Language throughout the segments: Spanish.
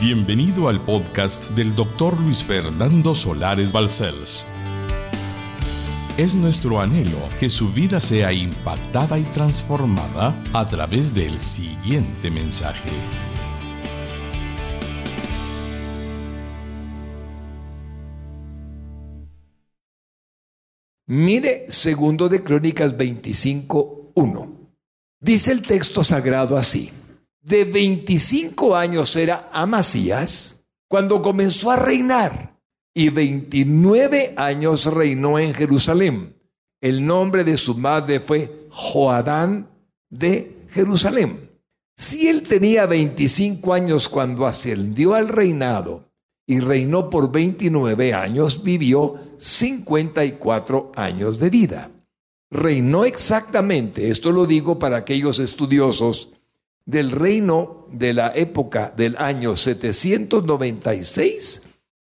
Bienvenido al podcast del doctor Luis Fernando Solares Balcells. Es nuestro anhelo que su vida sea impactada y transformada a través del siguiente mensaje. Mire segundo de Crónicas 25.1. Dice el texto sagrado así. De 25 años era Amasías cuando comenzó a reinar y 29 años reinó en Jerusalén. El nombre de su madre fue Joadán de Jerusalén. Si él tenía 25 años cuando ascendió al reinado y reinó por 29 años, vivió 54 años de vida. Reinó exactamente, esto lo digo para aquellos estudiosos del reino de la época del año 796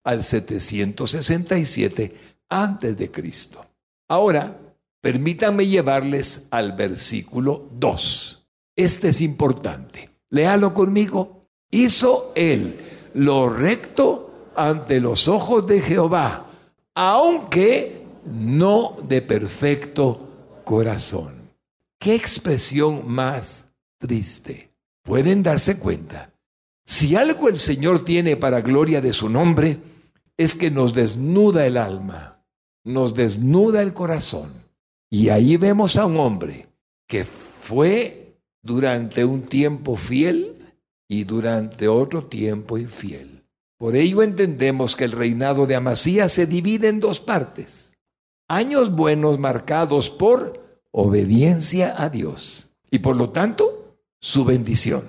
al 767 antes de Cristo. Ahora, permítanme llevarles al versículo 2. Este es importante. Léalo conmigo. Hizo él lo recto ante los ojos de Jehová, aunque no de perfecto corazón. ¿Qué expresión más triste? Pueden darse cuenta. Si algo el Señor tiene para gloria de su nombre, es que nos desnuda el alma, nos desnuda el corazón. Y ahí vemos a un hombre que fue durante un tiempo fiel y durante otro tiempo infiel. Por ello entendemos que el reinado de Amasías se divide en dos partes. Años buenos marcados por obediencia a Dios y por lo tanto su bendición.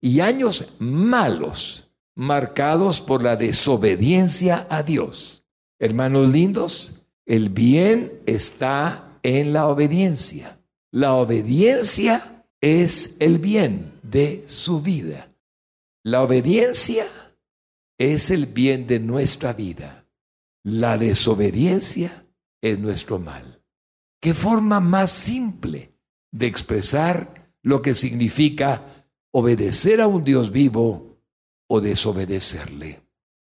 Y años malos marcados por la desobediencia a Dios. Hermanos lindos, el bien está en la obediencia. La obediencia es el bien de su vida. La obediencia es el bien de nuestra vida. La desobediencia es nuestro mal. ¿Qué forma más simple de expresar lo que significa obedecer a un Dios vivo o desobedecerle.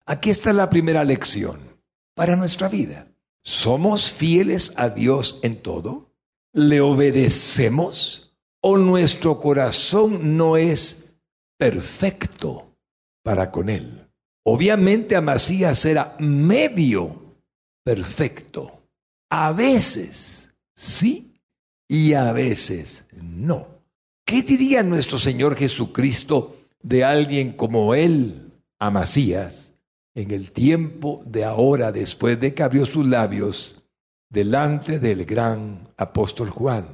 Aquí está la primera lección para nuestra vida. ¿Somos fieles a Dios en todo? ¿Le obedecemos? ¿O nuestro corazón no es perfecto para con Él? Obviamente Amasías era medio perfecto. A veces sí y a veces no. ¿Qué diría nuestro Señor Jesucristo de alguien como él, Amasías, en el tiempo de ahora, después de que abrió sus labios delante del gran apóstol Juan.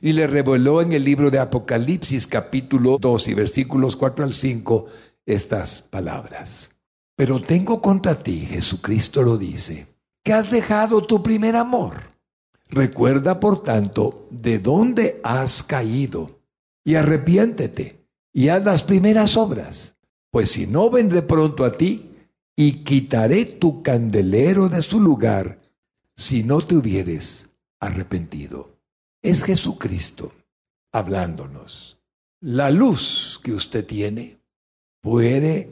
Y le reveló en el libro de Apocalipsis capítulo 2 y versículos 4 al 5 estas palabras. Pero tengo contra ti, Jesucristo lo dice, que has dejado tu primer amor. Recuerda, por tanto, de dónde has caído y arrepiéntete y haz las primeras obras, pues si no vendré pronto a ti y quitaré tu candelero de su lugar si no te hubieres arrepentido. Es Jesucristo hablándonos. La luz que usted tiene puede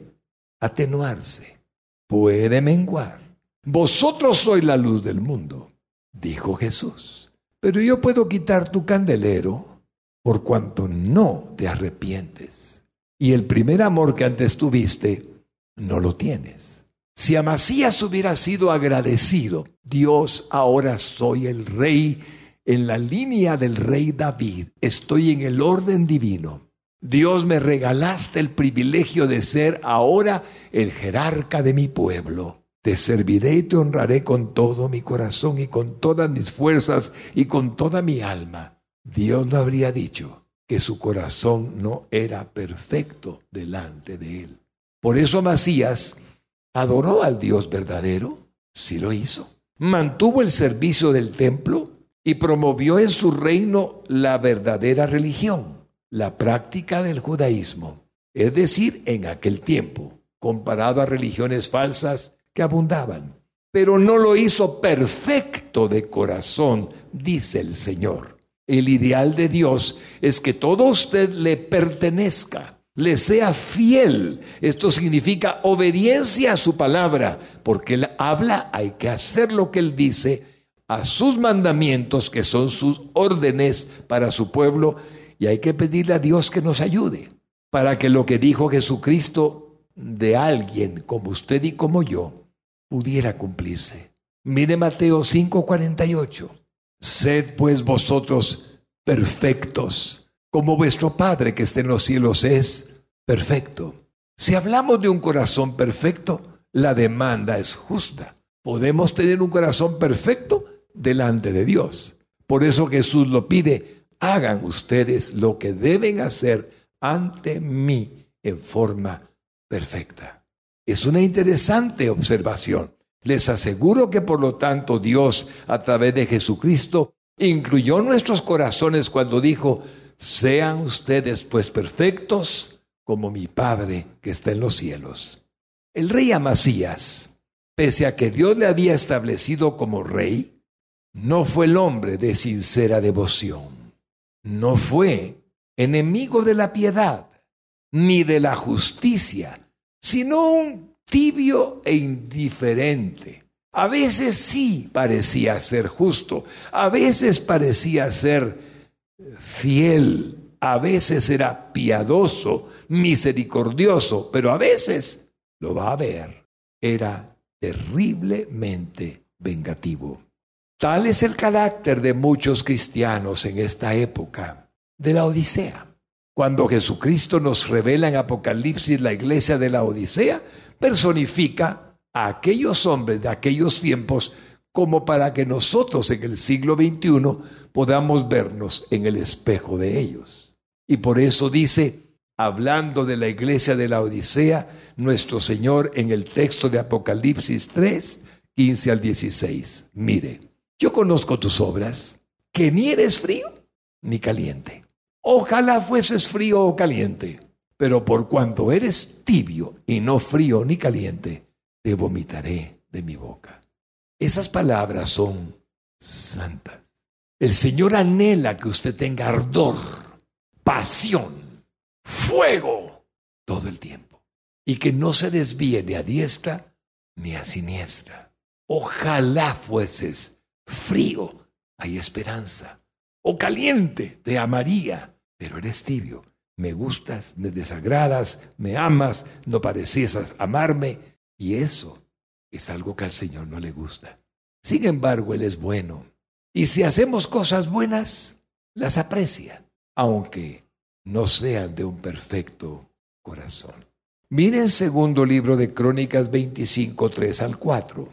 atenuarse, puede menguar. Vosotros sois la luz del mundo, dijo Jesús. Pero yo puedo quitar tu candelero por cuanto no te arrepientes. Y el primer amor que antes tuviste, no lo tienes. Si Amasías hubiera sido agradecido, Dios, ahora soy el rey en la línea del rey David, estoy en el orden divino. Dios me regalaste el privilegio de ser ahora el jerarca de mi pueblo. Te serviré y te honraré con todo mi corazón y con todas mis fuerzas y con toda mi alma. Dios no habría dicho que su corazón no era perfecto delante de él. Por eso Masías adoró al Dios verdadero, sí lo hizo. Mantuvo el servicio del templo y promovió en su reino la verdadera religión, la práctica del judaísmo. Es decir, en aquel tiempo, comparado a religiones falsas que abundaban. Pero no lo hizo perfecto de corazón, dice el Señor. El ideal de Dios es que todo usted le pertenezca, le sea fiel. Esto significa obediencia a su palabra, porque él habla, hay que hacer lo que él dice, a sus mandamientos, que son sus órdenes para su pueblo, y hay que pedirle a Dios que nos ayude, para que lo que dijo Jesucristo de alguien como usted y como yo pudiera cumplirse. Mire Mateo 5:48. Sed pues vosotros perfectos, como vuestro Padre que está en los cielos es perfecto. Si hablamos de un corazón perfecto, la demanda es justa. Podemos tener un corazón perfecto delante de Dios. Por eso Jesús lo pide, hagan ustedes lo que deben hacer ante mí en forma perfecta. Es una interesante observación. Les aseguro que por lo tanto Dios, a través de Jesucristo, incluyó nuestros corazones cuando dijo, sean ustedes pues perfectos como mi Padre que está en los cielos. El rey Amasías, pese a que Dios le había establecido como rey, no fue el hombre de sincera devoción, no fue enemigo de la piedad, ni de la justicia, sino un tibio e indiferente. A veces sí parecía ser justo, a veces parecía ser fiel, a veces era piadoso, misericordioso, pero a veces, lo va a ver, era terriblemente vengativo. Tal es el carácter de muchos cristianos en esta época de la Odisea. Cuando Jesucristo nos revela en Apocalipsis la iglesia de la Odisea, personifica a aquellos hombres de aquellos tiempos como para que nosotros en el siglo XXI podamos vernos en el espejo de ellos. Y por eso dice, hablando de la iglesia de la Odisea, nuestro Señor en el texto de Apocalipsis 3, 15 al 16, mire, yo conozco tus obras, que ni eres frío ni caliente. Ojalá fueses frío o caliente, pero por cuanto eres tibio y no frío ni caliente, te vomitaré de mi boca. Esas palabras son santas. El Señor anhela que usted tenga ardor, pasión, fuego todo el tiempo y que no se desvíe ni a diestra ni a siniestra. Ojalá fueses frío, hay esperanza. O caliente, te amaría, pero eres tibio. Me gustas, me desagradas, me amas, no pareces amarme. Y eso es algo que al Señor no le gusta. Sin embargo, Él es bueno. Y si hacemos cosas buenas, las aprecia, aunque no sean de un perfecto corazón. Miren segundo libro de Crónicas 25, 3 al 4.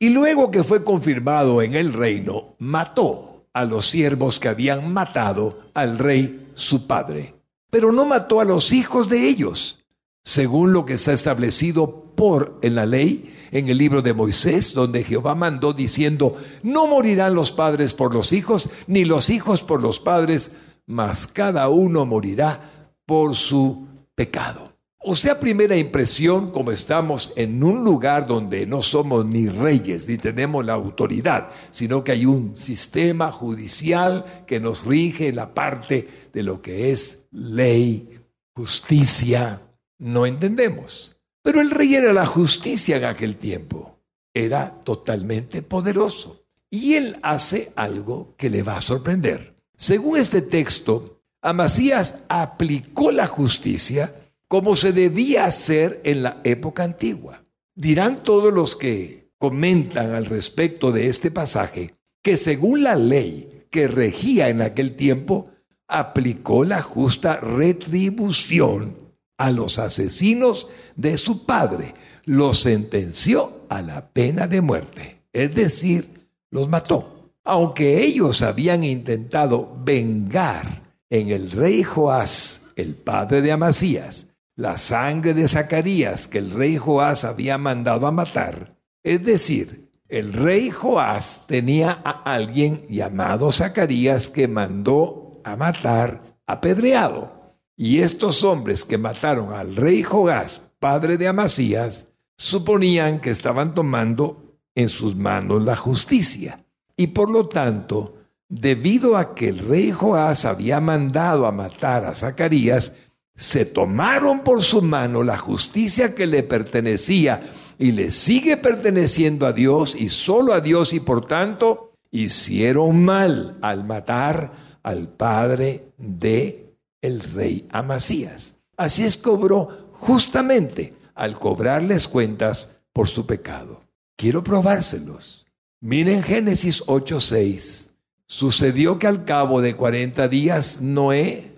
Y luego que fue confirmado en el reino, mató a los siervos que habían matado al rey su padre. Pero no mató a los hijos de ellos, según lo que está establecido por en la ley en el libro de Moisés, donde Jehová mandó diciendo, no morirán los padres por los hijos, ni los hijos por los padres, mas cada uno morirá por su pecado. O sea, primera impresión, como estamos en un lugar donde no somos ni reyes, ni tenemos la autoridad, sino que hay un sistema judicial que nos rige la parte de lo que es ley, justicia, no entendemos. Pero el rey era la justicia en aquel tiempo, era totalmente poderoso. Y él hace algo que le va a sorprender. Según este texto, Amasías aplicó la justicia como se debía hacer en la época antigua. Dirán todos los que comentan al respecto de este pasaje que según la ley que regía en aquel tiempo, aplicó la justa retribución a los asesinos de su padre, los sentenció a la pena de muerte, es decir, los mató. Aunque ellos habían intentado vengar en el rey Joás, el padre de Amasías, la sangre de Zacarías que el rey Joás había mandado a matar. Es decir, el rey Joás tenía a alguien llamado Zacarías que mandó a matar apedreado. Y estos hombres que mataron al rey Joás, padre de Amasías, suponían que estaban tomando en sus manos la justicia. Y por lo tanto, debido a que el rey Joás había mandado a matar a Zacarías, se tomaron por su mano la justicia que le pertenecía y le sigue perteneciendo a Dios y solo a Dios y por tanto hicieron mal al matar al padre de el rey Amasías. Así es cobró justamente al cobrarles cuentas por su pecado. Quiero probárselos. Miren Génesis 8:6. Sucedió que al cabo de 40 días Noé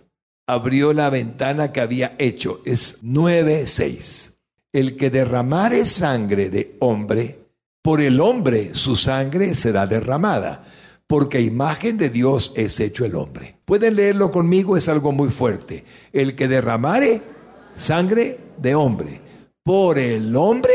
abrió la ventana que había hecho. Es 9:6. El que derramare sangre de hombre, por el hombre su sangre será derramada, porque imagen de Dios es hecho el hombre. Pueden leerlo conmigo, es algo muy fuerte. El que derramare sangre de hombre, por el hombre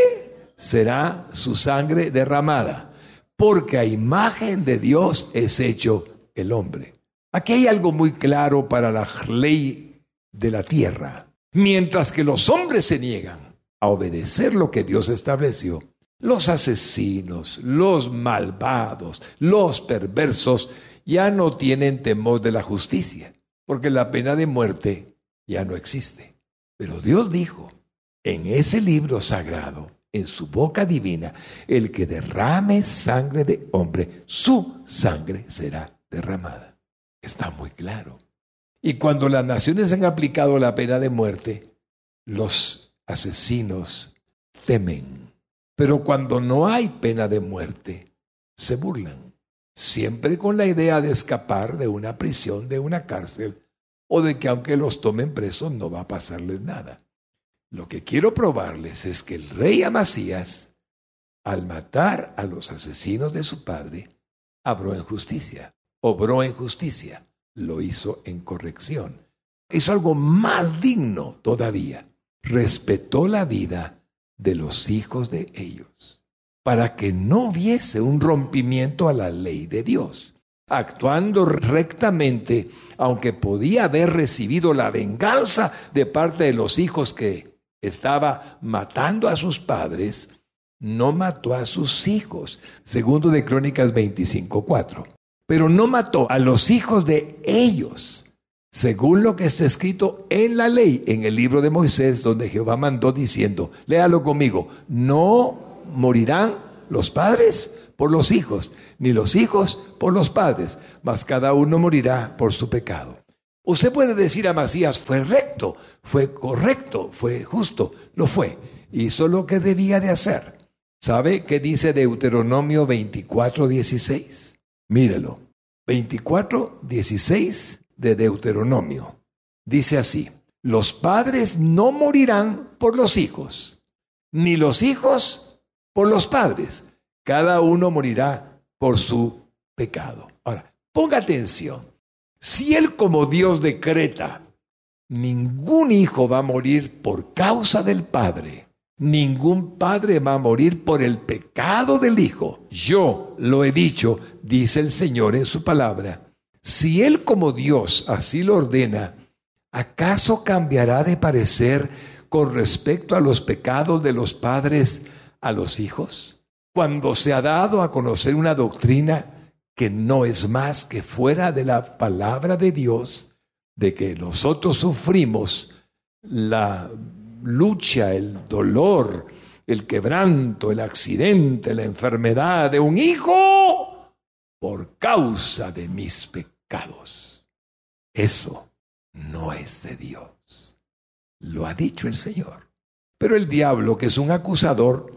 será su sangre derramada, porque a imagen de Dios es hecho el hombre. Aquí hay algo muy claro para la ley de la tierra. Mientras que los hombres se niegan a obedecer lo que Dios estableció, los asesinos, los malvados, los perversos ya no tienen temor de la justicia, porque la pena de muerte ya no existe. Pero Dios dijo en ese libro sagrado, en su boca divina, el que derrame sangre de hombre, su sangre será derramada. Está muy claro. Y cuando las naciones han aplicado la pena de muerte, los asesinos temen. Pero cuando no hay pena de muerte, se burlan, siempre con la idea de escapar de una prisión, de una cárcel, o de que aunque los tomen presos no va a pasarles nada. Lo que quiero probarles es que el rey Amasías, al matar a los asesinos de su padre, obró en justicia, obró en justicia, lo hizo en corrección. Hizo algo más digno todavía. Respetó la vida de los hijos de ellos, para que no hubiese un rompimiento a la ley de Dios. Actuando rectamente, aunque podía haber recibido la venganza de parte de los hijos que estaba matando a sus padres, no mató a sus hijos. Segundo de Crónicas 25:4. Pero no mató a los hijos de ellos, según lo que está escrito en la ley, en el libro de Moisés, donde Jehová mandó diciendo, léalo conmigo, no morirán los padres por los hijos, ni los hijos por los padres, mas cada uno morirá por su pecado. Usted puede decir a Macías, fue recto, fue correcto, fue justo. Lo fue. Hizo lo que debía de hacer. ¿Sabe qué dice Deuteronomio 24, 16? Mírelo. 24, 16 de Deuteronomio. Dice así, los padres no morirán por los hijos, ni los hijos por los padres. Cada uno morirá por su pecado. Ahora, ponga atención. Si Él como Dios decreta, ningún hijo va a morir por causa del Padre, ningún Padre va a morir por el pecado del Hijo. Yo lo he dicho, dice el Señor en su palabra. Si Él como Dios así lo ordena, ¿acaso cambiará de parecer con respecto a los pecados de los padres a los hijos? Cuando se ha dado a conocer una doctrina que no es más que fuera de la palabra de Dios, de que nosotros sufrimos la lucha, el dolor, el quebranto, el accidente, la enfermedad de un hijo por causa de mis pecados. Eso no es de Dios. Lo ha dicho el Señor. Pero el diablo, que es un acusador,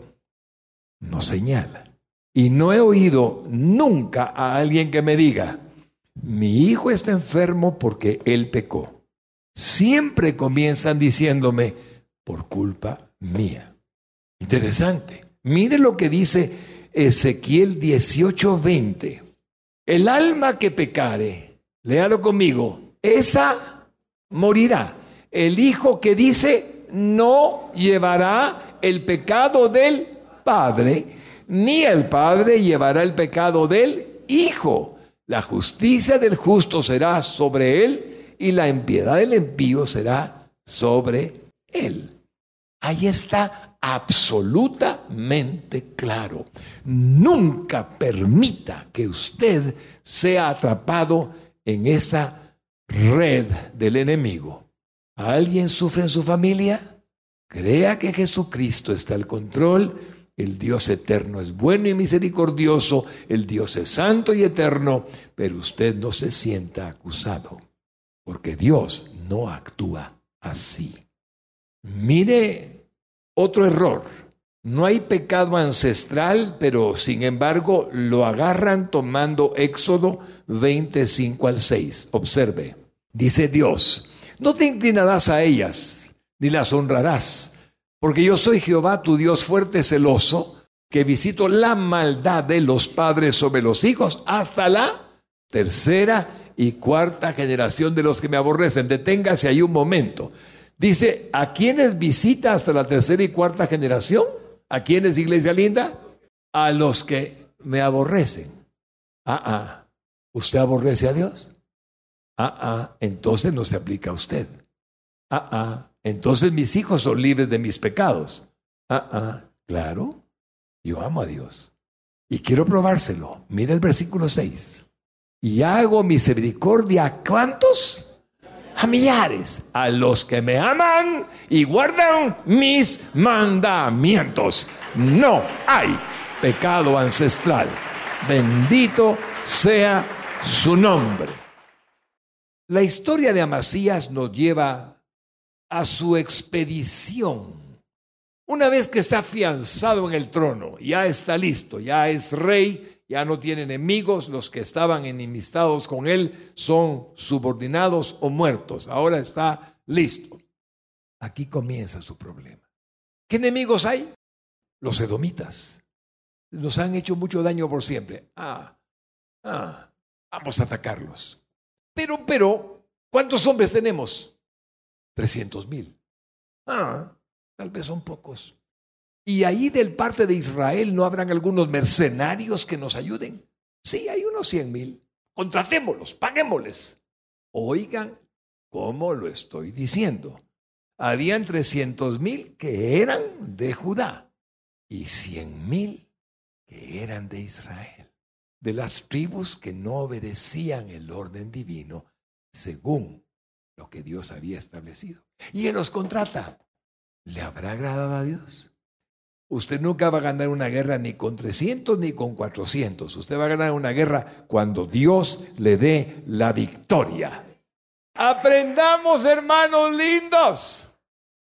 nos señala. Y no he oído nunca a alguien que me diga, mi hijo está enfermo porque él pecó. Siempre comienzan diciéndome, por culpa mía. Interesante. Mire lo que dice Ezequiel 18:20. El alma que pecare, léalo conmigo, esa morirá. El hijo que dice, no llevará el pecado del padre ni el Padre llevará el pecado del Hijo. La justicia del justo será sobre él y la impiedad del impío será sobre él. Ahí está absolutamente claro. Nunca permita que usted sea atrapado en esa red del enemigo. ¿Alguien sufre en su familia? Crea que Jesucristo está al control. El Dios eterno es bueno y misericordioso. El Dios es santo y eterno. Pero usted no se sienta acusado. Porque Dios no actúa así. Mire otro error. No hay pecado ancestral, pero sin embargo lo agarran tomando Éxodo 25 al 6. Observe. Dice Dios, no te inclinarás a ellas, ni las honrarás, porque yo soy Jehová, tu Dios fuerte, celoso, que visito la maldad de los padres sobre los hijos hasta la tercera y cuarta generación de los que me aborrecen. Deténgase ahí un momento. Dice, ¿a quiénes visita hasta la tercera y cuarta generación? ¿A quiénes, iglesia linda? A los que me aborrecen. Ah, ah. ¿Usted aborrece a Dios? Ah, ah. Entonces no se aplica a usted. Ah, ah. Entonces mis hijos son libres de mis pecados. Ah, ah. Claro. Yo amo a Dios. Y quiero probárselo. Mira el versículo 6. Y hago misericordia a cuántos? A millares, a los que me aman y guardan mis mandamientos. No hay pecado ancestral. Bendito sea su nombre. La historia de Amasías nos lleva a su expedición. Una vez que está afianzado en el trono, ya está listo, ya es rey, ya no tiene enemigos, los que estaban enemistados con él son subordinados o muertos, ahora está listo. Aquí comienza su problema. ¿Qué enemigos hay? Los edomitas. Nos han hecho mucho daño por siempre. Ah, ah, vamos a atacarlos. Pero, pero, ¿cuántos hombres tenemos? 300 mil. Ah, tal vez son pocos. Y ahí del parte de Israel no habrán algunos mercenarios que nos ayuden. Sí, hay unos cien mil. Contratémoslos, paguémosles. Oigan cómo lo estoy diciendo. Habían trescientos mil que eran de Judá y cien mil que eran de Israel, de las tribus que no obedecían el orden divino según lo que Dios había establecido. Y Él los contrata. ¿Le habrá agradado a Dios? Usted nunca va a ganar una guerra ni con 300 ni con 400. Usted va a ganar una guerra cuando Dios le dé la victoria. Aprendamos, hermanos lindos.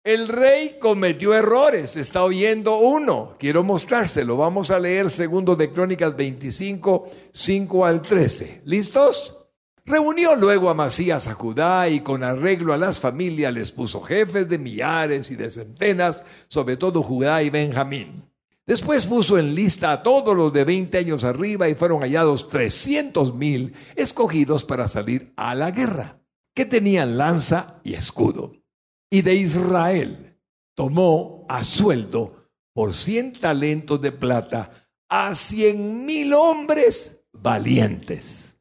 El rey cometió errores, está oyendo uno. Quiero mostrárselo. Vamos a leer segundo de Crónicas 25, 5 al 13. ¿Listos? Reunió luego a Masías a Judá y con arreglo a las familias les puso jefes de millares y de centenas, sobre todo Judá y Benjamín. Después puso en lista a todos los de 20 años arriba y fueron hallados trescientos mil escogidos para salir a la guerra, que tenían lanza y escudo. Y de Israel tomó a sueldo por cien talentos de plata a cien mil hombres valientes.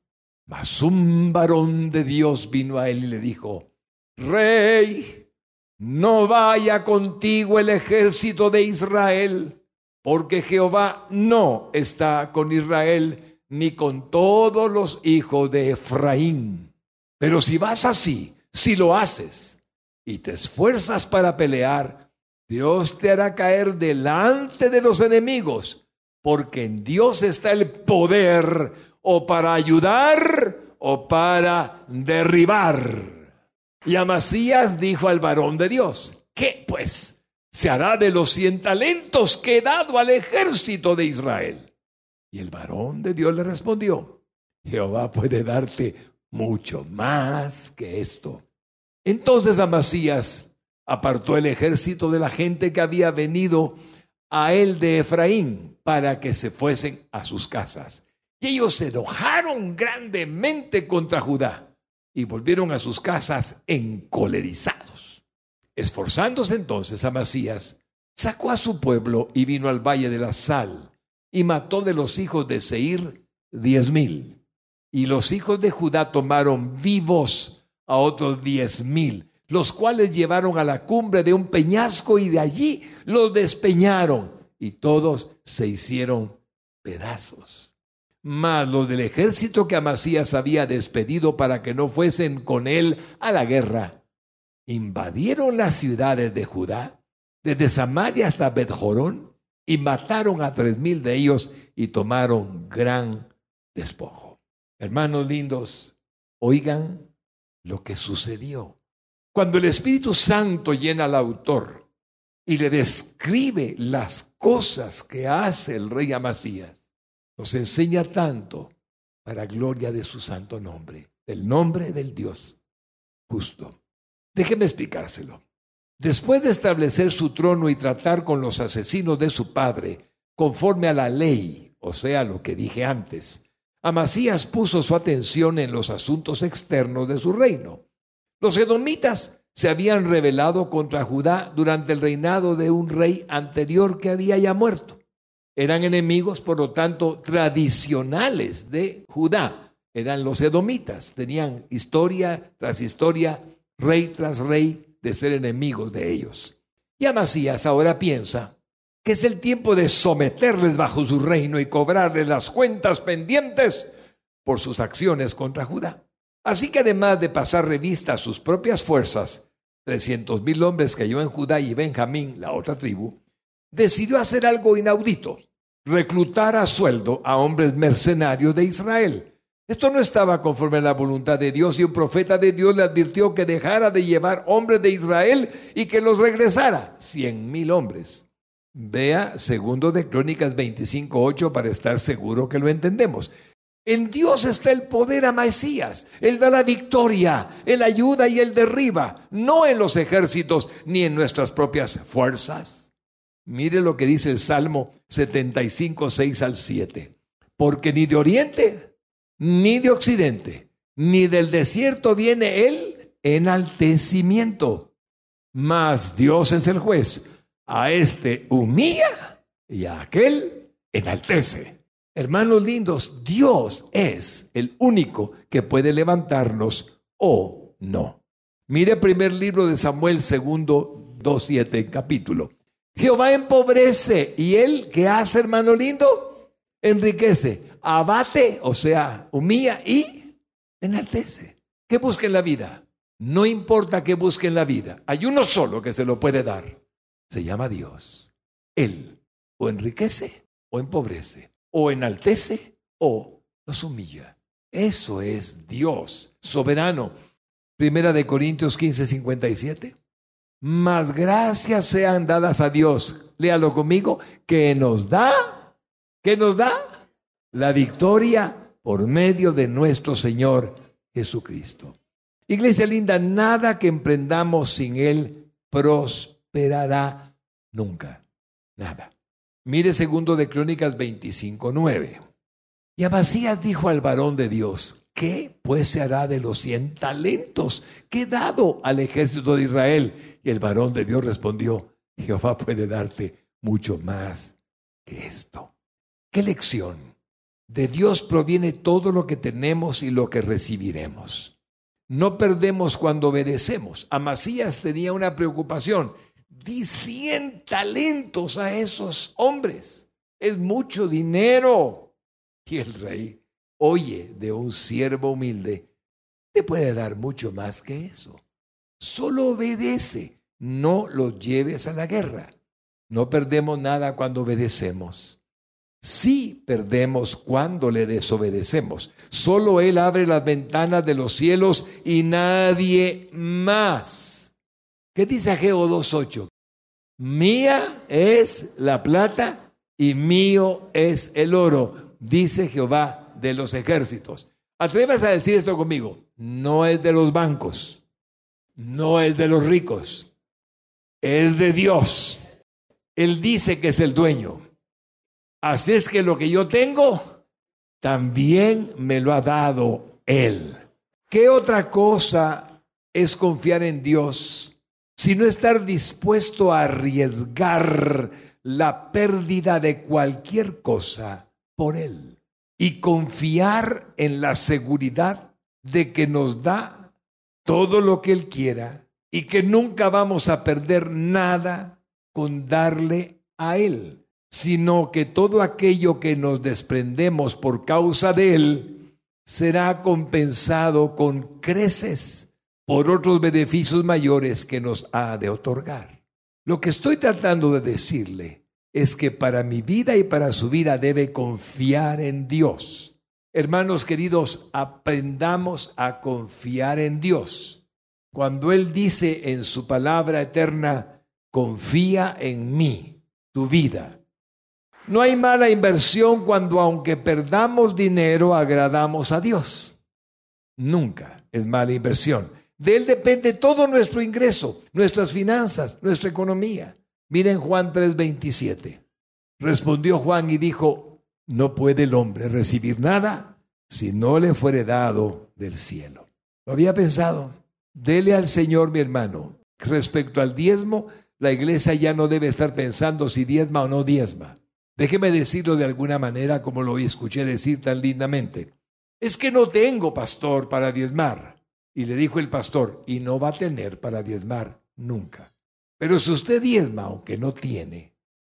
Mas un varón de Dios vino a él y le dijo, Rey, no vaya contigo el ejército de Israel, porque Jehová no está con Israel ni con todos los hijos de Efraín. Pero si vas así, si lo haces y te esfuerzas para pelear, Dios te hará caer delante de los enemigos, porque en Dios está el poder o para ayudar o para derribar. Y Amasías dijo al varón de Dios, ¿qué pues? Se hará de los cien talentos que he dado al ejército de Israel. Y el varón de Dios le respondió, Jehová puede darte mucho más que esto. Entonces Amasías apartó el ejército de la gente que había venido a él de Efraín para que se fuesen a sus casas. Y ellos se enojaron grandemente contra Judá y volvieron a sus casas encolerizados. Esforzándose entonces Amasías, sacó a su pueblo y vino al valle de la sal y mató de los hijos de Seir diez mil. Y los hijos de Judá tomaron vivos a otros diez mil, los cuales llevaron a la cumbre de un peñasco y de allí los despeñaron y todos se hicieron pedazos mas los del ejército que Amasías había despedido para que no fuesen con él a la guerra, invadieron las ciudades de Judá, desde Samaria hasta Betjorón, y mataron a tres mil de ellos y tomaron gran despojo. Hermanos lindos, oigan lo que sucedió. Cuando el Espíritu Santo llena al autor y le describe las cosas que hace el rey Amasías, nos enseña tanto para gloria de su santo nombre, del nombre del Dios justo. Déjeme explicárselo. Después de establecer su trono y tratar con los asesinos de su padre, conforme a la ley, o sea, lo que dije antes, Amasías puso su atención en los asuntos externos de su reino. Los edomitas se habían rebelado contra Judá durante el reinado de un rey anterior que había ya muerto. Eran enemigos, por lo tanto, tradicionales de Judá. Eran los edomitas. Tenían historia tras historia, rey tras rey, de ser enemigos de ellos. Y Amasías ahora piensa que es el tiempo de someterles bajo su reino y cobrarles las cuentas pendientes por sus acciones contra Judá. Así que además de pasar revista a sus propias fuerzas, trescientos mil hombres que halló en Judá y Benjamín, la otra tribu, decidió hacer algo inaudito, reclutar a sueldo a hombres mercenarios de Israel. Esto no estaba conforme a la voluntad de Dios y un profeta de Dios le advirtió que dejara de llevar hombres de Israel y que los regresara, cien mil hombres. Vea segundo de Crónicas 25.8 para estar seguro que lo entendemos. En Dios está el poder a Mesías. Él da la victoria, Él ayuda y Él derriba, no en los ejércitos ni en nuestras propias fuerzas. Mire lo que dice el Salmo 75, 6 al 7. Porque ni de oriente, ni de occidente, ni del desierto viene el enaltecimiento. Mas Dios es el juez. A este humilla y a aquel enaltece. Hermanos lindos, Dios es el único que puede levantarnos o no. Mire primer libro de Samuel, segundo, dos, siete capítulo. Jehová empobrece y él, ¿qué hace, hermano lindo? Enriquece, abate, o sea, humilla y enaltece. ¿Qué busca en la vida? No importa qué busque en la vida, hay uno solo que se lo puede dar. Se llama Dios. Él o enriquece o empobrece, o enaltece o nos humilla. Eso es Dios soberano. Primera de Corintios 15, 57. Más gracias sean dadas a Dios. Léalo conmigo, que nos da, que nos da la victoria por medio de nuestro Señor Jesucristo. Iglesia linda, nada que emprendamos sin Él prosperará nunca. Nada. Mire segundo de Crónicas 25, 9. Y Abasías dijo al varón de Dios, ¿qué pues se hará de los cien talentos que dado al ejército de Israel? Y el varón de Dios respondió, Jehová puede darte mucho más que esto. ¿Qué lección? De Dios proviene todo lo que tenemos y lo que recibiremos. No perdemos cuando obedecemos. Amasías tenía una preocupación. Di cien talentos a esos hombres. Es mucho dinero. Y el rey, oye, de un siervo humilde, te puede dar mucho más que eso. Solo obedece, no lo lleves a la guerra. No perdemos nada cuando obedecemos. Sí perdemos cuando le desobedecemos. Solo Él abre las ventanas de los cielos y nadie más. ¿Qué dice Ageo 2.8? Mía es la plata y mío es el oro, dice Jehová de los ejércitos. Atrévase a decir esto conmigo. No es de los bancos no es de los ricos, es de Dios. Él dice que es el dueño. Así es que lo que yo tengo, también me lo ha dado Él. ¿Qué otra cosa es confiar en Dios sino estar dispuesto a arriesgar la pérdida de cualquier cosa por Él? Y confiar en la seguridad de que nos da todo lo que Él quiera y que nunca vamos a perder nada con darle a Él, sino que todo aquello que nos desprendemos por causa de Él será compensado con creces por otros beneficios mayores que nos ha de otorgar. Lo que estoy tratando de decirle es que para mi vida y para su vida debe confiar en Dios. Hermanos queridos, aprendamos a confiar en Dios. Cuando Él dice en su palabra eterna, confía en mí, tu vida. No hay mala inversión cuando aunque perdamos dinero agradamos a Dios. Nunca es mala inversión. De Él depende todo nuestro ingreso, nuestras finanzas, nuestra economía. Miren Juan 3:27. Respondió Juan y dijo, no puede el hombre recibir nada si no le fuere dado del cielo. ¿Lo había pensado? Dele al Señor, mi hermano. Respecto al diezmo, la iglesia ya no debe estar pensando si diezma o no diezma. Déjeme decirlo de alguna manera como lo escuché decir tan lindamente. Es que no tengo pastor para diezmar. Y le dijo el pastor, y no va a tener para diezmar nunca. Pero si usted diezma, aunque no tiene,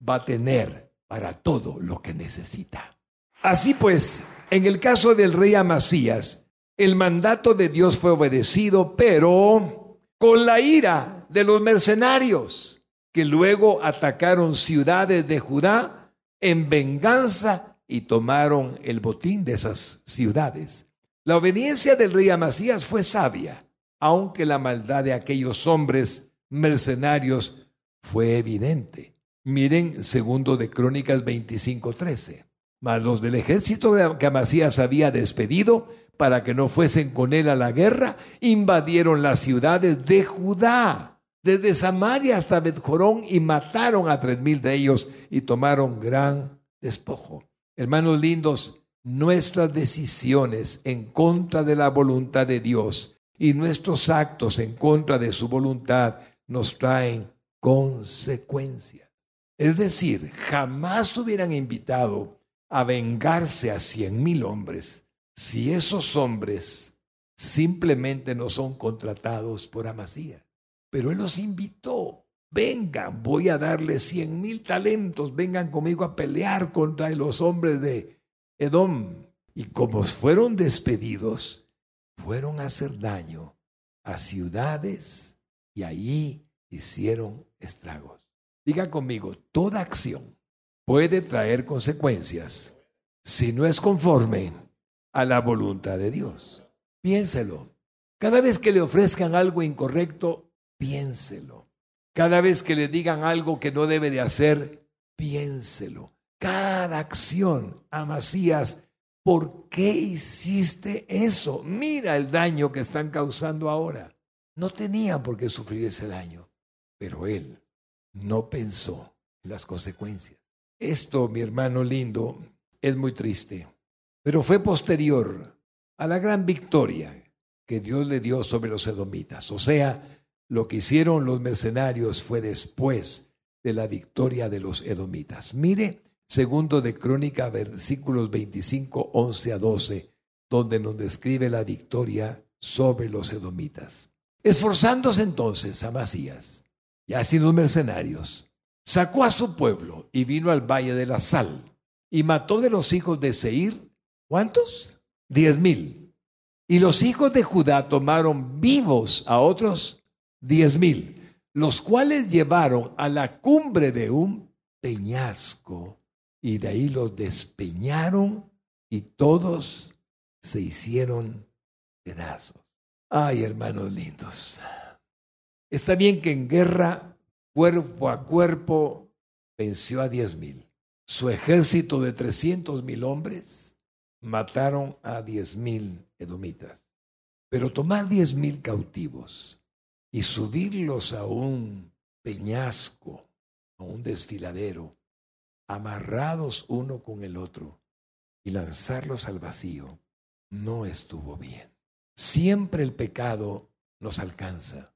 va a tener para todo lo que necesita. Así pues, en el caso del rey Amasías, el mandato de Dios fue obedecido, pero con la ira de los mercenarios, que luego atacaron ciudades de Judá en venganza y tomaron el botín de esas ciudades. La obediencia del rey Amasías fue sabia, aunque la maldad de aquellos hombres mercenarios fue evidente. Miren segundo de Crónicas 25:13. Mas los del ejército que Amasías había despedido para que no fuesen con él a la guerra, invadieron las ciudades de Judá, desde Samaria hasta Betjorón, y mataron a tres mil de ellos y tomaron gran despojo. Hermanos lindos, nuestras decisiones en contra de la voluntad de Dios y nuestros actos en contra de su voluntad nos traen consecuencias. Es decir, jamás hubieran invitado a vengarse a cien mil hombres si esos hombres simplemente no son contratados por Amasías. Pero él los invitó. Vengan, voy a darles cien mil talentos, vengan conmigo a pelear contra los hombres de Edom. Y como fueron despedidos, fueron a hacer daño a ciudades y allí hicieron estragos. Diga conmigo, toda acción puede traer consecuencias si no es conforme a la voluntad de Dios. Piénselo. Cada vez que le ofrezcan algo incorrecto, piénselo. Cada vez que le digan algo que no debe de hacer, piénselo cada acción. Amasías, ¿por qué hiciste eso? Mira el daño que están causando ahora. No tenía por qué sufrir ese daño, pero él no pensó en las consecuencias. Esto, mi hermano lindo, es muy triste, pero fue posterior a la gran victoria que Dios le dio sobre los edomitas. O sea, lo que hicieron los mercenarios fue después de la victoria de los edomitas. Mire Segundo de Crónica, versículos 25, 11 a 12, donde nos describe la victoria sobre los edomitas. Esforzándose entonces Amasías, ya sin los mercenarios, sacó a su pueblo y vino al valle de la sal y mató de los hijos de Seir, ¿cuántos? Diez mil. Y los hijos de Judá tomaron vivos a otros diez mil, los cuales llevaron a la cumbre de un peñasco y de ahí los despeñaron y todos se hicieron pedazos. Ay, hermanos lindos. Está bien que en guerra, cuerpo a cuerpo, venció a diez mil. Su ejército de trescientos mil hombres mataron a diez mil edomitas. Pero tomar diez mil cautivos y subirlos a un peñasco, a un desfiladero, amarrados uno con el otro y lanzarlos al vacío, no estuvo bien. Siempre el pecado nos alcanza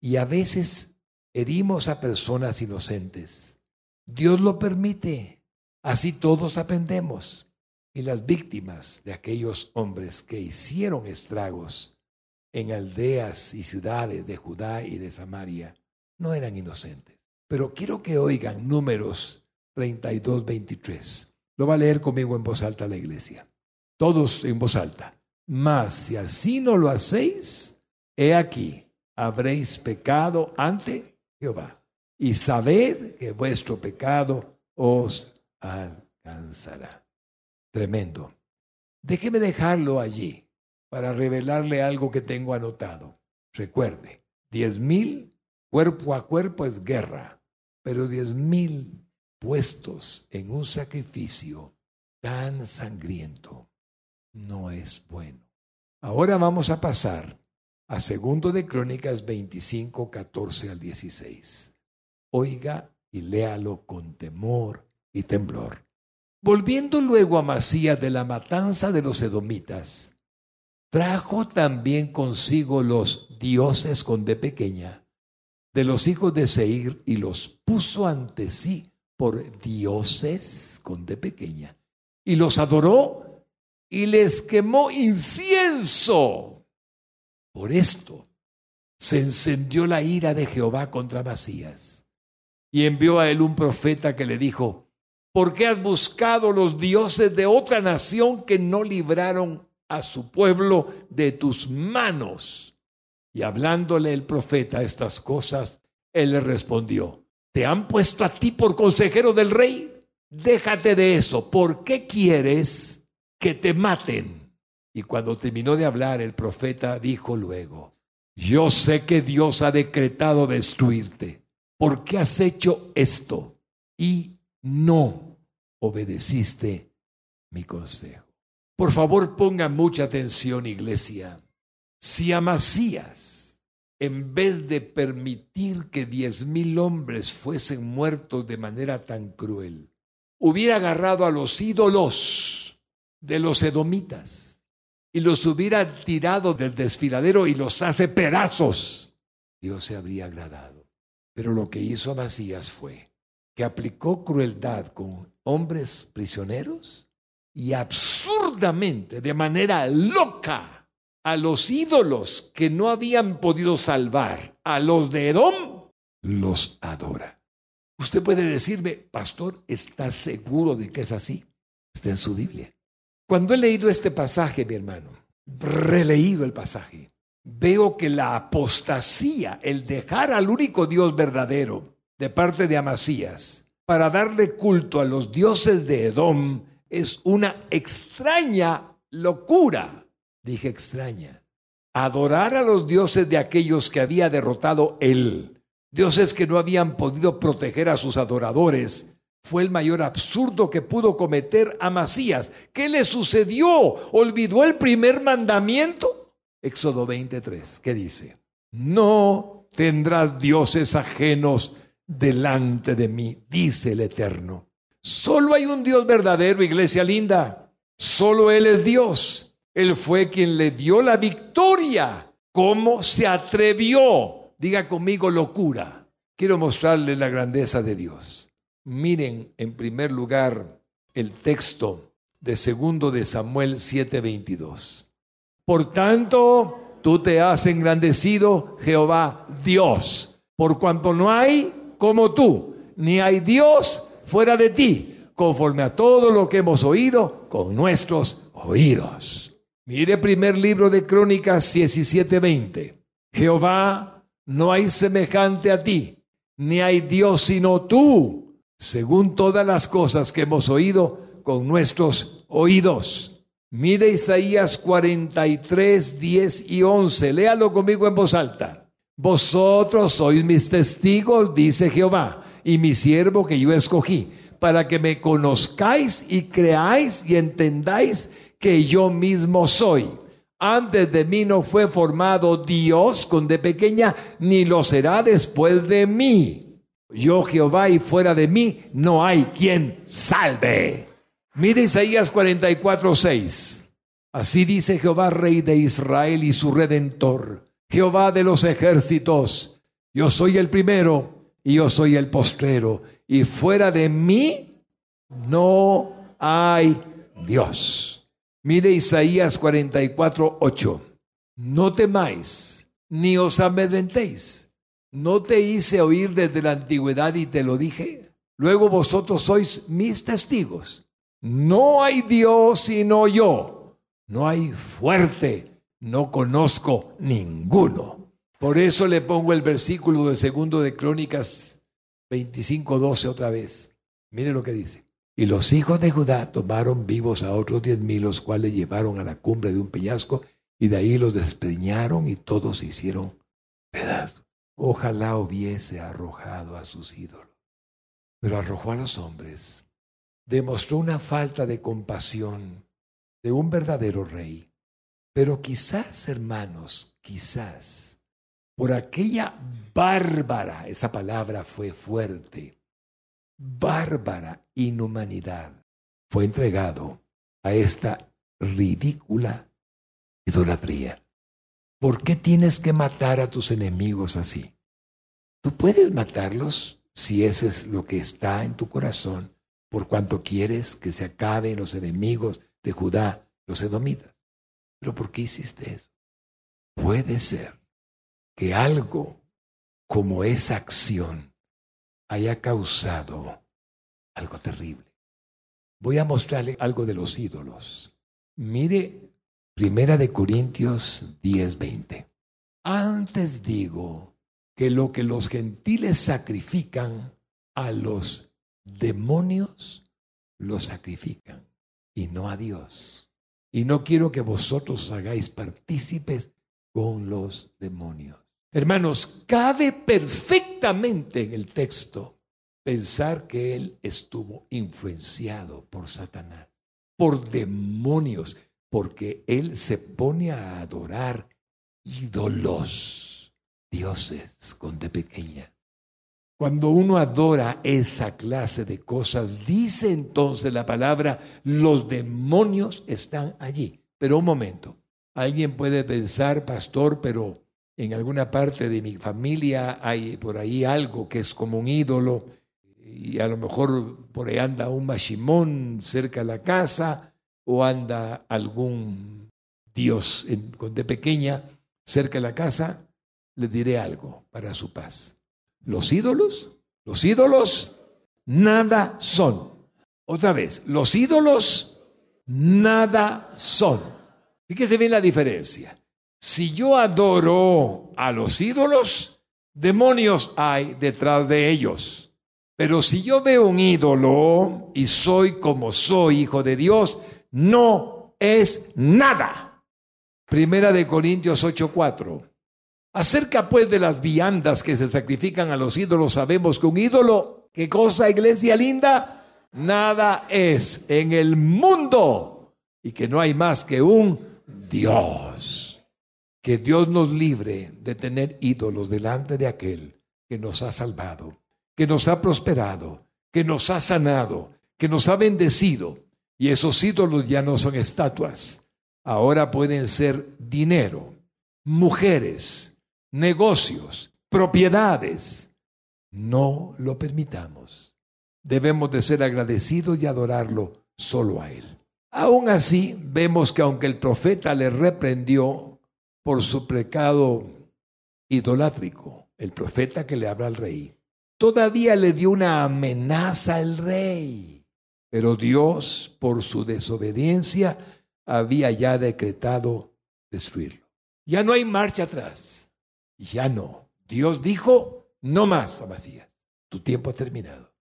y a veces herimos a personas inocentes. Dios lo permite, así todos aprendemos. Y las víctimas de aquellos hombres que hicieron estragos en aldeas y ciudades de Judá y de Samaria no eran inocentes. Pero quiero que oigan números 32, 23. Lo va a leer conmigo en voz alta la iglesia. Todos en voz alta. Mas si así no lo hacéis, he aquí, habréis pecado ante Jehová, y sabed que vuestro pecado os alcanzará. Tremendo. Déjeme dejarlo allí para revelarle algo que tengo anotado. Recuerde, diez mil cuerpo a cuerpo es guerra, pero diez mil puestos en un sacrificio tan sangriento no es bueno. Ahora vamos a pasar a segundo de Crónicas 25, 14 al 16. Oiga y léalo con temor y temblor. Volviendo luego a Masías de la matanza de los edomitas, trajo también consigo los dioses con de pequeña de los hijos de Seir y los puso ante sí por dioses con de pequeña y los adoró y les quemó incienso. Por esto se encendió la ira de Jehová contra Masías y envió a él un profeta que le dijo, ¿Por qué has buscado los dioses de otra nación que no libraron a su pueblo de tus manos? Y hablándole el profeta estas cosas, él le respondió, ¿te han puesto a ti por consejero del rey? Déjate de eso, ¿por qué quieres que te maten? Y cuando terminó de hablar, el profeta dijo luego, yo sé que Dios ha decretado destruirte. ¿Por qué has hecho esto? Y no obedeciste mi consejo. Por favor, pongan mucha atención, iglesia. Si Amasías, en vez de permitir que diez mil hombres fuesen muertos de manera tan cruel, hubiera agarrado a los ídolos de los edomitas y los hubiera tirado del desfiladero y los hace pedazos, Dios se habría agradado. Pero lo que hizo Amasías fue que aplicó crueldad con hombres prisioneros y absurdamente, de manera loca, a los ídolos que no habían podido salvar, a los de Edom, los adora. Usted puede decirme, pastor, ¿está seguro de que es así? Está en su Biblia. Cuando he leído este pasaje, mi hermano, releído el pasaje, veo que la apostasía, el dejar al único Dios verdadero, de parte de Amasías para darle culto a los dioses de Edom es una extraña locura. Dije extraña. Adorar a los dioses de aquellos que había derrotado él, dioses que no habían podido proteger a sus adoradores, fue el mayor absurdo que pudo cometer Amasías. ¿Qué le sucedió? ¿Olvidó el primer mandamiento? Éxodo 23, ¿qué dice? No tendrás dioses ajenos delante de mí, dice el Eterno. Solo hay un Dios verdadero, iglesia linda. Solo Él es Dios. Él fue quien le dio la victoria. ¿Cómo se atrevió? Diga conmigo locura. Quiero mostrarle la grandeza de Dios. Miren en primer lugar el texto de segundo de Samuel 7:22. Por tanto, tú te has engrandecido, Jehová Dios, por cuanto no hay como tú, ni hay Dios fuera de ti, conforme a todo lo que hemos oído con nuestros oídos. Mire primer libro de Crónicas 17:20. Jehová, no hay semejante a ti, ni hay Dios sino tú, según todas las cosas que hemos oído con nuestros oídos. Mire Isaías 43, 10 y 11. Léalo conmigo en voz alta. Vosotros sois mis testigos, dice Jehová, y mi siervo que yo escogí, para que me conozcáis y creáis y entendáis que yo mismo soy. Antes de mí no fue formado Dios con de pequeña, ni lo será después de mí. Yo Jehová y fuera de mí no hay quien salve. Mire Isaías 44, 6. Así dice Jehová, Rey de Israel y su Redentor Jehová de los ejércitos, yo soy el primero y yo soy el postrero, y fuera de mí no hay Dios. Mire Isaías 44, 8. No temáis, ni os amedrentéis. ¿No te hice oír desde la antigüedad y te lo dije? Luego vosotros sois mis testigos. No hay Dios sino yo. No hay fuerte no conozco ninguno. Por eso le pongo el versículo de segundo de Crónicas 25, 12 otra vez. Mire lo que dice. Y los hijos de Judá tomaron vivos a otros diez mil, los cuales llevaron a la cumbre de un peñasco, y de ahí los despeñaron y todos se hicieron pedazos. Ojalá hubiese arrojado a sus ídolos, pero arrojó a los hombres. Demostró una falta de compasión de un verdadero rey. Pero quizás, hermanos, quizás, por aquella bárbara, esa palabra fue fuerte, bárbara inhumanidad fue entregado a esta ridícula idolatría. ¿Por qué tienes que matar a tus enemigos así? Tú puedes matarlos si ese es lo que está en tu corazón, por cuanto quieres que se acaben los enemigos de Judá, los edomitas. Pero ¿por qué hiciste eso? Puede ser que algo como esa acción haya causado algo terrible. Voy a mostrarle algo de los ídolos. Mire Primera de Corintios 10:20. Antes digo que lo que los gentiles sacrifican a los demonios, lo sacrifican y no a Dios. Y no quiero que vosotros os hagáis partícipes con los demonios. Hermanos, cabe perfectamente en el texto pensar que él estuvo influenciado por Satanás, por demonios, porque él se pone a adorar ídolos, dioses con de pequeña. Cuando uno adora esa clase de cosas, dice entonces la palabra, los demonios están allí. Pero un momento, alguien puede pensar, pastor, pero en alguna parte de mi familia hay por ahí algo que es como un ídolo y a lo mejor por ahí anda un mashimón cerca de la casa o anda algún dios de pequeña cerca de la casa, le diré algo para su paz. Los ídolos, los ídolos nada son. Otra vez, los ídolos nada son. Fíjese bien la diferencia. Si yo adoro a los ídolos, demonios hay detrás de ellos. Pero si yo veo un ídolo y soy como soy, hijo de Dios, no es nada. Primera de Corintios 8:4. Acerca pues de las viandas que se sacrifican a los ídolos, sabemos que un ídolo, ¿qué cosa, iglesia linda? Nada es en el mundo y que no hay más que un Dios. Que Dios nos libre de tener ídolos delante de aquel que nos ha salvado, que nos ha prosperado, que nos ha sanado, que nos ha bendecido. Y esos ídolos ya no son estatuas, ahora pueden ser dinero, mujeres, negocios, propiedades. No lo permitamos. Debemos de ser agradecidos y adorarlo solo a Él. Aún así, vemos que aunque el profeta le reprendió por su pecado idolátrico, el profeta que le habla al rey, todavía le dio una amenaza al rey. Pero Dios, por su desobediencia, había ya decretado destruirlo. Ya no hay marcha atrás. Ya no. Dios dijo, no más, Amasías. Tu tiempo ha terminado.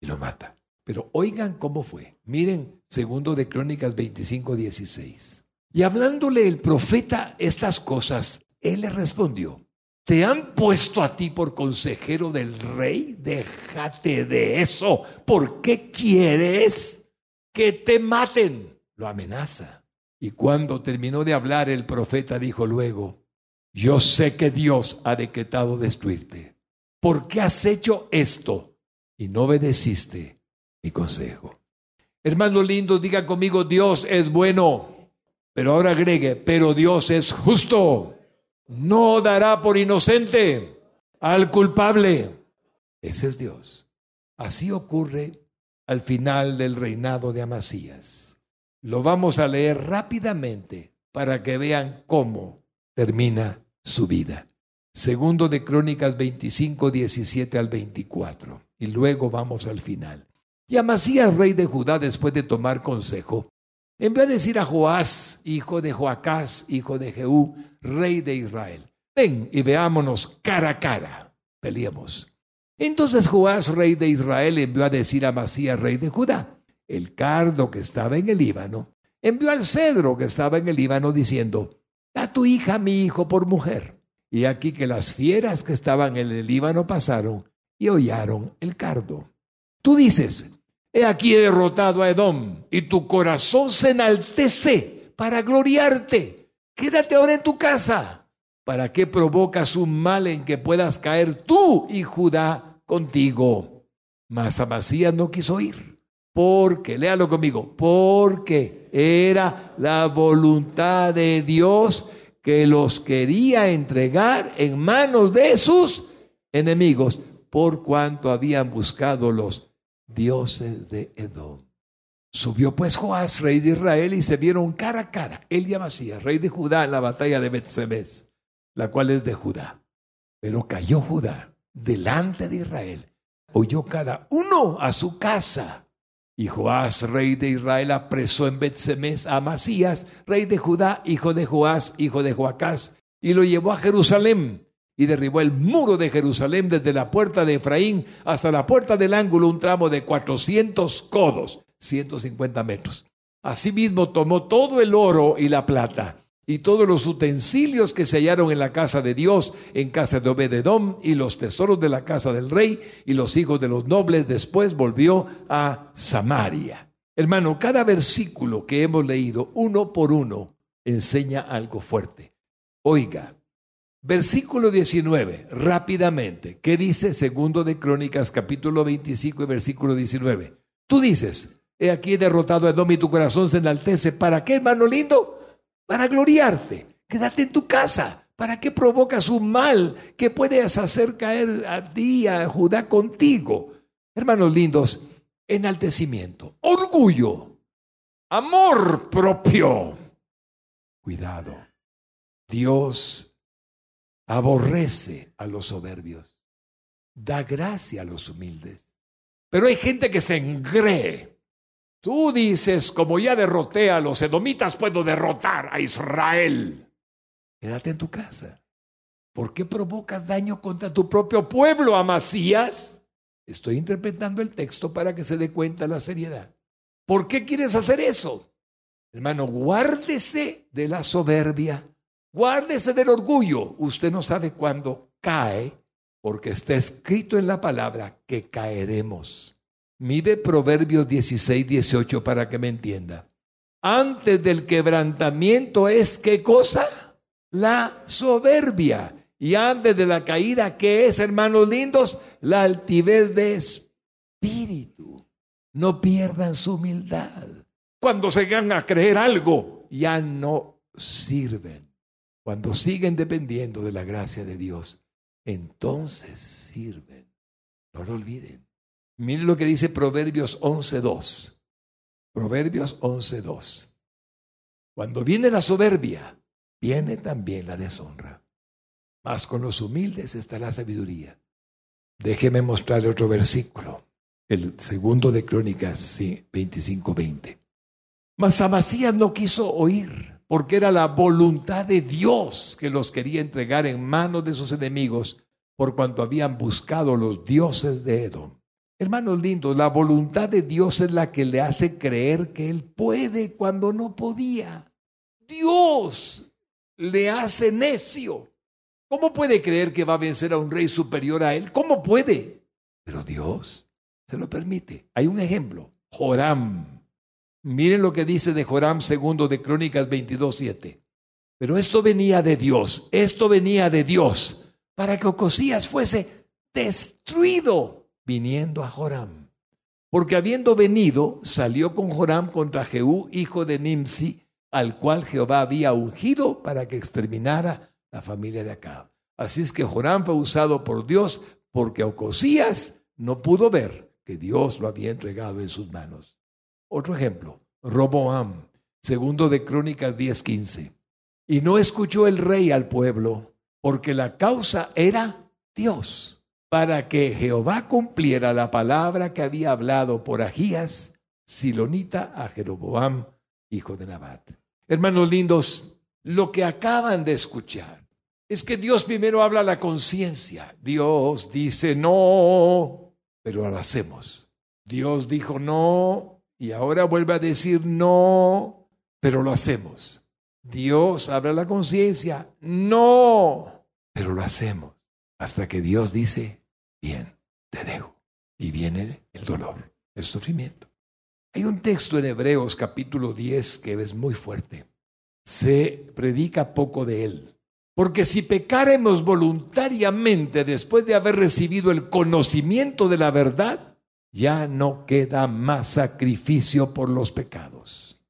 Y lo mata. Pero oigan cómo fue. Miren, segundo de Crónicas 25, 16. Y hablándole el profeta estas cosas, él le respondió, ¿te han puesto a ti por consejero del rey? Déjate de eso. ¿Por qué quieres que te maten? Lo amenaza. Y cuando terminó de hablar, el profeta dijo luego, yo sé que Dios ha decretado destruirte. ¿Por qué has hecho esto y no obedeciste mi consejo? Hermano lindo, diga conmigo, Dios es bueno. Pero ahora agregue, pero Dios es justo. No dará por inocente al culpable. Ese es Dios. Así ocurre al final del reinado de Amasías. Lo vamos a leer rápidamente para que vean cómo termina su vida. Segundo de Crónicas 25, 17 al 24. Y luego vamos al final. Y Amasías, rey de Judá, después de tomar consejo, envió a decir a Joás, hijo de Joacás, hijo de Jehú, rey de Israel, ven y veámonos cara a cara, peleemos. Entonces Joás, rey de Israel, envió a decir a Masías, rey de Judá, el cardo que estaba en el Líbano, envió al cedro que estaba en el Líbano diciendo, da tu hija mi hijo por mujer. Y aquí que las fieras que estaban en el Líbano pasaron y hollaron el cardo. Tú dices, he aquí he derrotado a Edom y tu corazón se enaltece para gloriarte. Quédate ahora en tu casa. ¿Para qué provocas un mal en que puedas caer tú y Judá contigo? Mas Amasías no quiso ir. Porque, léalo conmigo, porque era la voluntad de Dios que los quería entregar en manos de sus enemigos, por cuanto habían buscado los dioses de Edom. Subió pues Joás, rey de Israel, y se vieron cara a cara, él y Amasías, rey de Judá, en la batalla de Betsemes, la cual es de Judá. Pero cayó Judá delante de Israel, oyó cada uno a su casa. Y Joás, rey de Israel, apresó en Betsemes a Amasías, rey de Judá, hijo de Joás, hijo de Joacás, y lo llevó a Jerusalén y derribó el muro de Jerusalén desde la puerta de Efraín hasta la puerta del ángulo, un tramo de 400 codos, 150 metros. Asimismo tomó todo el oro y la plata y todos los utensilios que se hallaron en la casa de Dios, en casa de Obededom, y los tesoros de la casa del rey y los hijos de los nobles. Después volvió a Samaria. Hermano, cada versículo que hemos leído, uno por uno, enseña algo fuerte. Oiga, Versículo 19, rápidamente. ¿Qué dice segundo de Crónicas, capítulo 25 y versículo 19? Tú dices, he aquí derrotado a Edom y tu corazón se enaltece. ¿Para qué, hermano lindo? Para gloriarte. Quédate en tu casa. ¿Para qué provocas un mal que puedes hacer caer a ti, a Judá contigo? Hermanos lindos, enaltecimiento, orgullo, amor propio. Cuidado. Dios aborrece a los soberbios, da gracia a los humildes. Pero hay gente que se engree. Tú dices, como ya derroté a los edomitas, puedo derrotar a Israel. Quédate en tu casa. ¿Por qué provocas daño contra tu propio pueblo, Amasías? Estoy interpretando el texto para que se dé cuenta la seriedad. ¿Por qué quieres hacer eso? Hermano, guárdese de la soberbia Guárdese del orgullo. Usted no sabe cuándo cae, porque está escrito en la palabra que caeremos. Mire Proverbios 16, 18 para que me entienda. Antes del quebrantamiento es qué cosa? La soberbia. Y antes de la caída, ¿qué es, hermanos lindos? La altivez de espíritu. No pierdan su humildad. Cuando se van a creer algo, ya no sirven. Cuando siguen dependiendo de la gracia de Dios, entonces sirven. No lo olviden. Miren lo que dice Proverbios 11.2. Proverbios 11.2. Cuando viene la soberbia, viene también la deshonra. Mas con los humildes está la sabiduría. Déjeme mostrarle otro versículo. El segundo de Crónicas 25.20. Mas Amasías no quiso oír porque era la voluntad de Dios que los quería entregar en manos de sus enemigos por cuanto habían buscado los dioses de Edom. Hermanos lindos, la voluntad de Dios es la que le hace creer que Él puede cuando no podía. Dios le hace necio. ¿Cómo puede creer que va a vencer a un rey superior a Él? ¿Cómo puede? Pero Dios se lo permite. Hay un ejemplo. Joram Miren lo que dice de Joram segundo de Crónicas 22.7. Pero esto venía de Dios, esto venía de Dios, para que Ocosías fuese destruido viniendo a Joram. Porque habiendo venido, salió con Joram contra Jehú, hijo de Nimsi, al cual Jehová había ungido para que exterminara la familia de Acab. Así es que Joram fue usado por Dios porque Ocosías no pudo ver que Dios lo había entregado en sus manos. Otro ejemplo, Roboam, segundo de Crónicas 10:15. Y no escuchó el rey al pueblo, porque la causa era Dios, para que Jehová cumpliera la palabra que había hablado por Agías, Silonita, a Jeroboam, hijo de Nabat. Hermanos lindos, lo que acaban de escuchar es que Dios primero habla a la conciencia. Dios dice no, pero lo hacemos. Dios dijo no y ahora vuelve a decir no, pero lo hacemos. Dios habla a la conciencia, no, pero lo hacemos. Hasta que Dios dice, bien, te dejo. Y viene el dolor, el sufrimiento. Hay un texto en Hebreos capítulo 10 que es muy fuerte. Se predica poco de él. Porque si pecaremos voluntariamente después de haber recibido el conocimiento de la verdad, ya no queda más sacrificio por los pecados,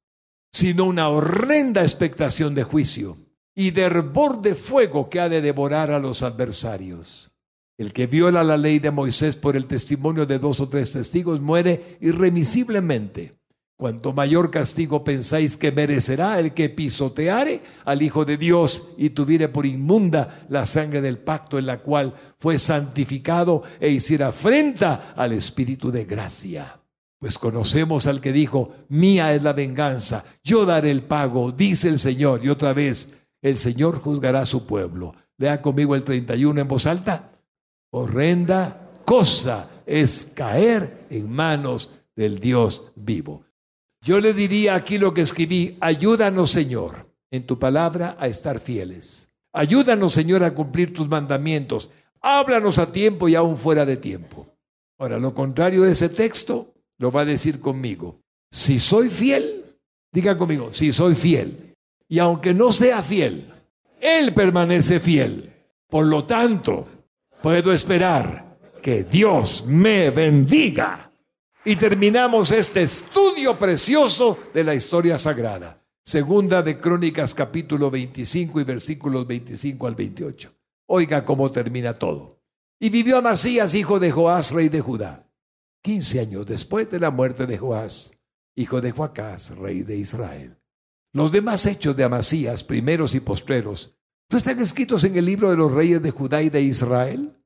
sino una horrenda expectación de juicio y de hervor de fuego que ha de devorar a los adversarios. El que viola la ley de Moisés por el testimonio de dos o tres testigos muere irremisiblemente. Cuanto mayor castigo pensáis que merecerá el que pisoteare al Hijo de Dios y tuviere por inmunda la sangre del pacto en la cual fue santificado e hiciera afrenta al Espíritu de gracia. Pues conocemos al que dijo, mía es la venganza, yo daré el pago, dice el Señor. Y otra vez, el Señor juzgará a su pueblo. Lea conmigo el 31 en voz alta. Horrenda cosa es caer en manos del Dios vivo. Yo le diría aquí lo que escribí, ayúdanos Señor en tu palabra a estar fieles. Ayúdanos Señor a cumplir tus mandamientos. Háblanos a tiempo y aún fuera de tiempo. Ahora, lo contrario de ese texto lo va a decir conmigo. Si soy fiel, diga conmigo, si soy fiel. Y aunque no sea fiel, Él permanece fiel. Por lo tanto, puedo esperar que Dios me bendiga y terminamos este estudio precioso de la historia sagrada. Segunda de Crónicas capítulo 25 y versículos 25 al 28. Oiga cómo termina todo. Y vivió Amasías, hijo de Joás, rey de Judá, quince años después de la muerte de Joás, hijo de Joacás, rey de Israel. Los demás hechos de Amasías, primeros y postreros, ¿no están escritos en el libro de los reyes de Judá y de Israel?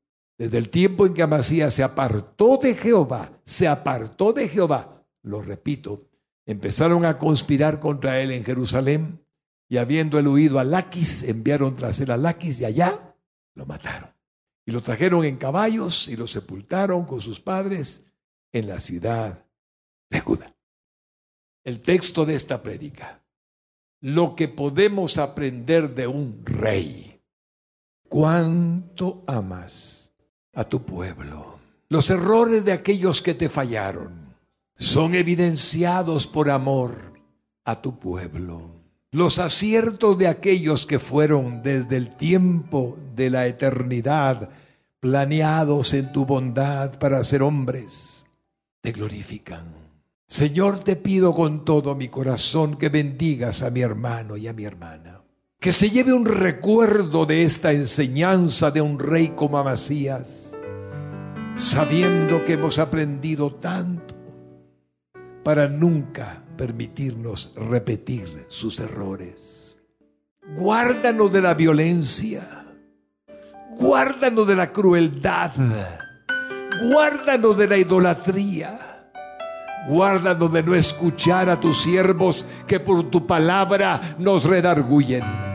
Desde el tiempo en que Amasías se apartó de Jehová, se apartó de Jehová, lo repito, empezaron a conspirar contra él en Jerusalén y habiendo él huido a Laquis, enviaron tras él a Laquis y allá lo mataron. Y lo trajeron en caballos y lo sepultaron con sus padres en la ciudad de Judá. El texto de esta prédica, lo que podemos aprender de un rey. ¿Cuánto amas? A tu pueblo. Los errores de aquellos que te fallaron son evidenciados por amor a tu pueblo. Los aciertos de aquellos que fueron desde el tiempo de la eternidad planeados en tu bondad para ser hombres, te glorifican. Señor, te pido con todo mi corazón que bendigas a mi hermano y a mi hermana que se lleve un recuerdo de esta enseñanza de un rey como Amasías, sabiendo que hemos aprendido tanto para nunca permitirnos repetir sus errores. Guárdanos de la violencia, guárdanos de la crueldad, guárdanos de la idolatría. Guárdanos de no escuchar a tus siervos que por tu palabra nos redarguyen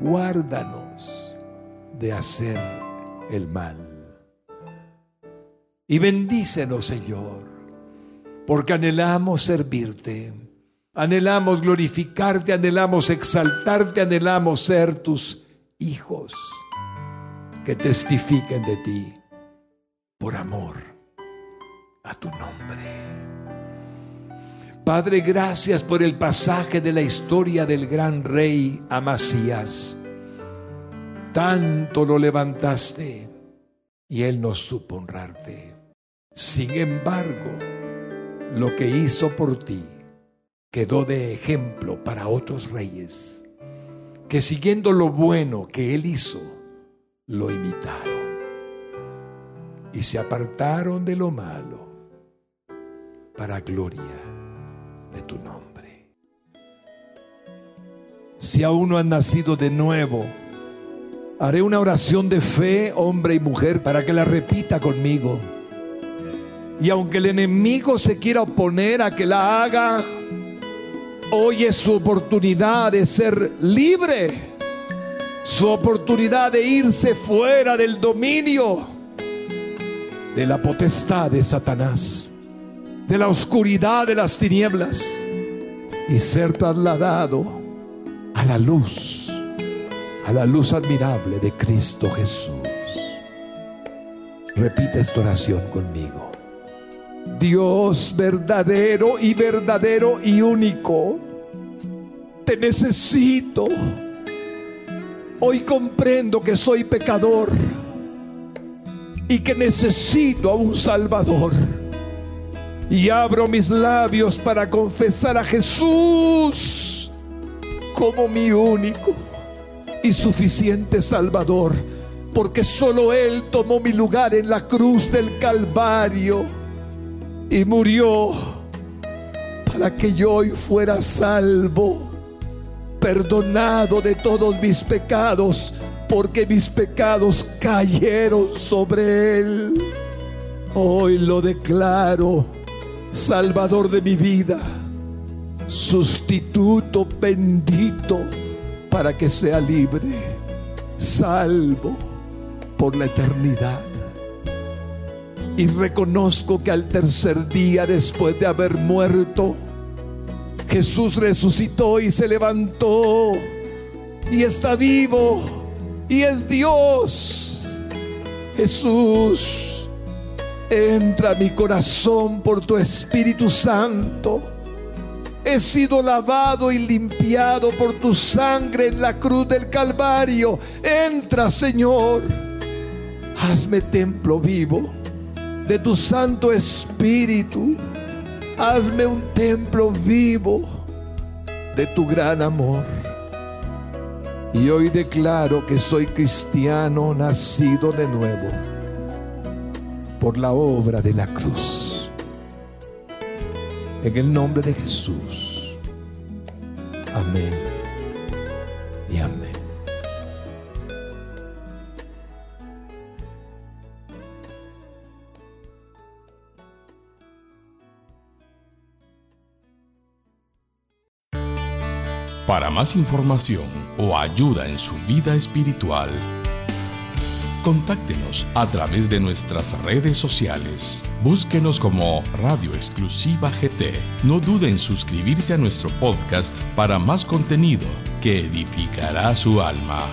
guárdanos de hacer el mal. Y bendícenos, Señor, porque anhelamos servirte, anhelamos glorificarte, anhelamos exaltarte, anhelamos ser tus hijos que testifiquen de ti por amor a tu nombre. Padre, gracias por el pasaje de la historia del gran rey Amasías. Tanto lo levantaste y él no supo honrarte. Sin embargo, lo que hizo por ti quedó de ejemplo para otros reyes que siguiendo lo bueno que él hizo, lo imitaron y se apartaron de lo malo para gloria tu nombre. Si aún no han nacido de nuevo, haré una oración de fe, hombre y mujer, para que la repita conmigo. Y aunque el enemigo se quiera oponer a que la haga, Hoy es su oportunidad de ser libre, su oportunidad de irse fuera del dominio de la potestad de Satanás, de la oscuridad de las tinieblas y ser trasladado a la luz, a la luz admirable de Cristo Jesús. Repite esta oración conmigo. Dios verdadero y verdadero y único, te necesito. Hoy comprendo que soy pecador y que necesito a un Salvador. Y abro mis labios para confesar a Jesús como mi único y suficiente Salvador, porque solo Él tomó mi lugar en la cruz del Calvario y murió para que yo hoy fuera salvo, perdonado de todos mis pecados, porque mis pecados cayeron sobre Él. Hoy lo declaro, Salvador de mi vida sustituto bendito para que sea libre, salvo por la eternidad. Y reconozco que al tercer día después de haber muerto, Jesús resucitó y se levantó y está vivo y es Dios. Jesús, entra mi corazón por tu Espíritu Santo he sido lavado y limpiado por tu sangre en la cruz del Calvario. Entra, Señor. Hazme templo vivo de tu Santo Espíritu. Hazme un templo vivo de tu gran amor. Y hoy declaro que soy cristiano nacido de nuevo por la obra de la cruz. En el nombre de Jesús. Amén y amén. Para más información o ayuda en su vida espiritual, Contáctenos a través de nuestras redes sociales. Búsquenos como Radio Exclusiva GT. No duden en suscribirse a nuestro podcast para más contenido que edificará su alma.